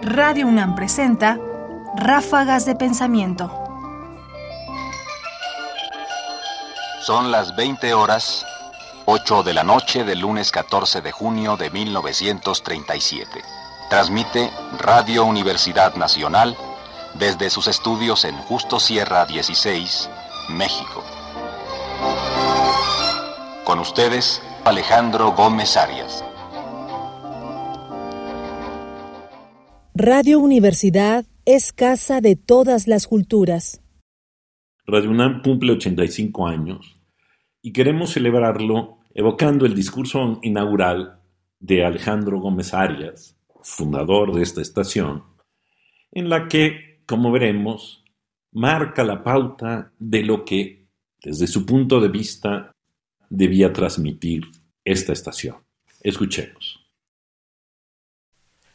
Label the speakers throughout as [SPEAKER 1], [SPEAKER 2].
[SPEAKER 1] Radio UNAM presenta Ráfagas de Pensamiento.
[SPEAKER 2] Son las 20 horas, 8 de la noche del lunes 14 de junio de 1937. Transmite Radio Universidad Nacional desde sus estudios en Justo Sierra 16, México. Con ustedes, Alejandro Gómez Arias.
[SPEAKER 1] Radio Universidad es casa de todas las culturas.
[SPEAKER 3] Radio UNAM cumple 85 años y queremos celebrarlo evocando el discurso inaugural de Alejandro Gómez Arias, fundador de esta estación, en la que, como veremos, marca la pauta de lo que, desde su punto de vista, debía transmitir esta estación. Escuchemos.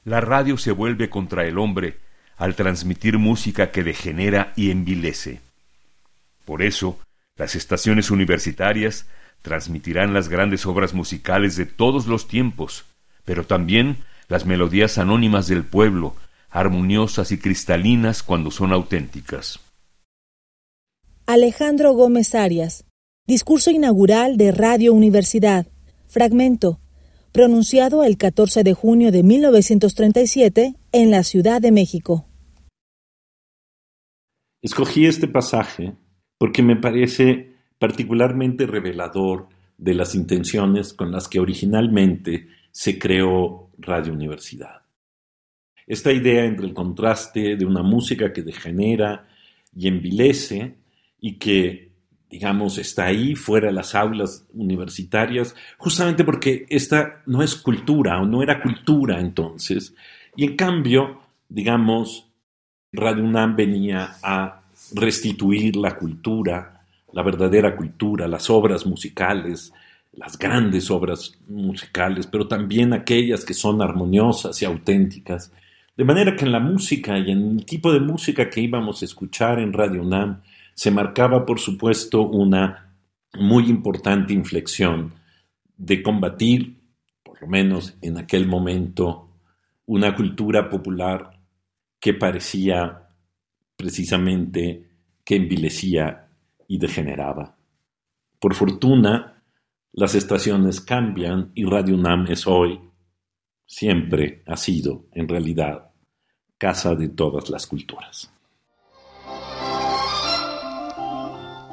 [SPEAKER 4] La radio se vuelve contra el hombre al transmitir música que degenera y envilece. Por eso, las estaciones universitarias transmitirán las grandes obras musicales de todos los tiempos, pero también las melodías anónimas del pueblo, armoniosas y cristalinas cuando son auténticas.
[SPEAKER 1] Alejandro Gómez Arias, discurso inaugural de Radio Universidad, fragmento, pronunciado el 14 de junio de 1937 en la Ciudad de México.
[SPEAKER 3] Escogí este pasaje porque me parece particularmente revelador de las intenciones con las que originalmente se creó Radio Universidad. Esta idea entre el contraste de una música que degenera y envilece y que digamos, está ahí fuera de las aulas universitarias, justamente porque esta no es cultura o no era cultura entonces. Y en cambio, digamos, Radio UNAM venía a restituir la cultura, la verdadera cultura, las obras musicales, las grandes obras musicales, pero también aquellas que son armoniosas y auténticas. De manera que en la música y en el tipo de música que íbamos a escuchar en Radio UNAM, se marcaba, por supuesto, una muy importante inflexión de combatir, por lo menos en aquel momento, una cultura popular que parecía precisamente que envilecía y degeneraba. Por fortuna, las estaciones cambian y Radio UNAM es hoy, siempre ha sido, en realidad, casa de todas las culturas.